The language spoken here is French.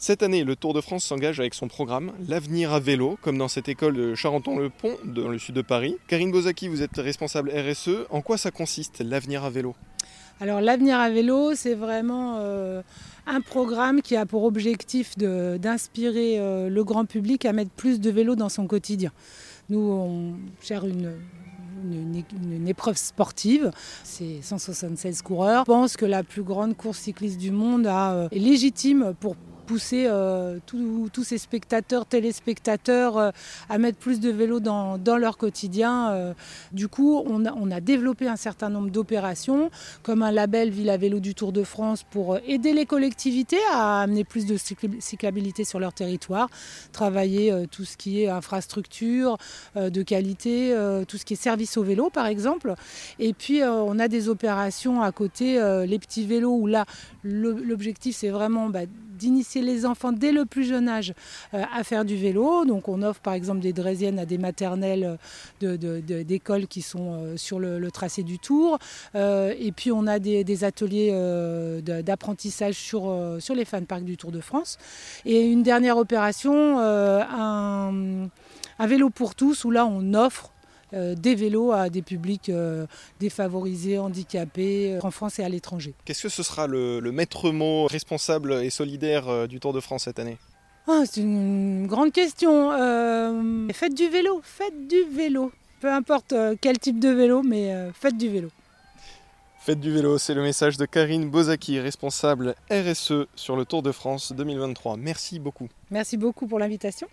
Cette année, le Tour de France s'engage avec son programme L'avenir à vélo, comme dans cette école de Charenton-le-Pont, dans le sud de Paris. Karine Bozaki, vous êtes responsable RSE. En quoi ça consiste, l'avenir à vélo? Alors l'avenir à vélo, c'est vraiment euh, un programme qui a pour objectif d'inspirer euh, le grand public à mettre plus de vélo dans son quotidien. Nous, on cherche une, une, épreuve sportive. C'est 176 coureurs. Je pense que la plus grande course cycliste du monde euh, est légitime pour pousser euh, tous ces spectateurs, téléspectateurs euh, à mettre plus de vélos dans, leur quotidien. Euh. du coup, on a, développé un certain nombre d'opérations, comme un label Villa Vélo du Tour de France pour aider les collectivités à amener plus de cyclabilité sur leur territoire, travailler tout ce qui est infrastructure de qualité, tout ce qui est service au vélo par exemple. Et puis on a des opérations à côté, les petits vélos où là l'objectif c'est vraiment bah, d'initier les enfants dès le plus jeune âge euh, à faire du vélo. Donc on offre par exemple des draisiennes à des maternelles d'écoles qui sont euh, sur le, tracé du Tour. Euh, et puis on a des, ateliers d'apprentissage sur, sur les fan parks du Tour de France. Et une dernière opération, un vélo pour tous, où là on offre euh, des vélos à des publics euh, défavorisés, handicapés, euh, en France et à l'étranger. Qu'est-ce que ce sera le, maître mot responsable et solidaire du Tour de France cette année? Ah, C'est une grande question. faites du vélo, faites du vélo. Peu importe quel type de vélo, mais faites du vélo. Faites du vélo, c'est le message de Karine Bozaki, responsable RSE sur le Tour de France 2023. Merci beaucoup. Merci beaucoup pour l'invitation.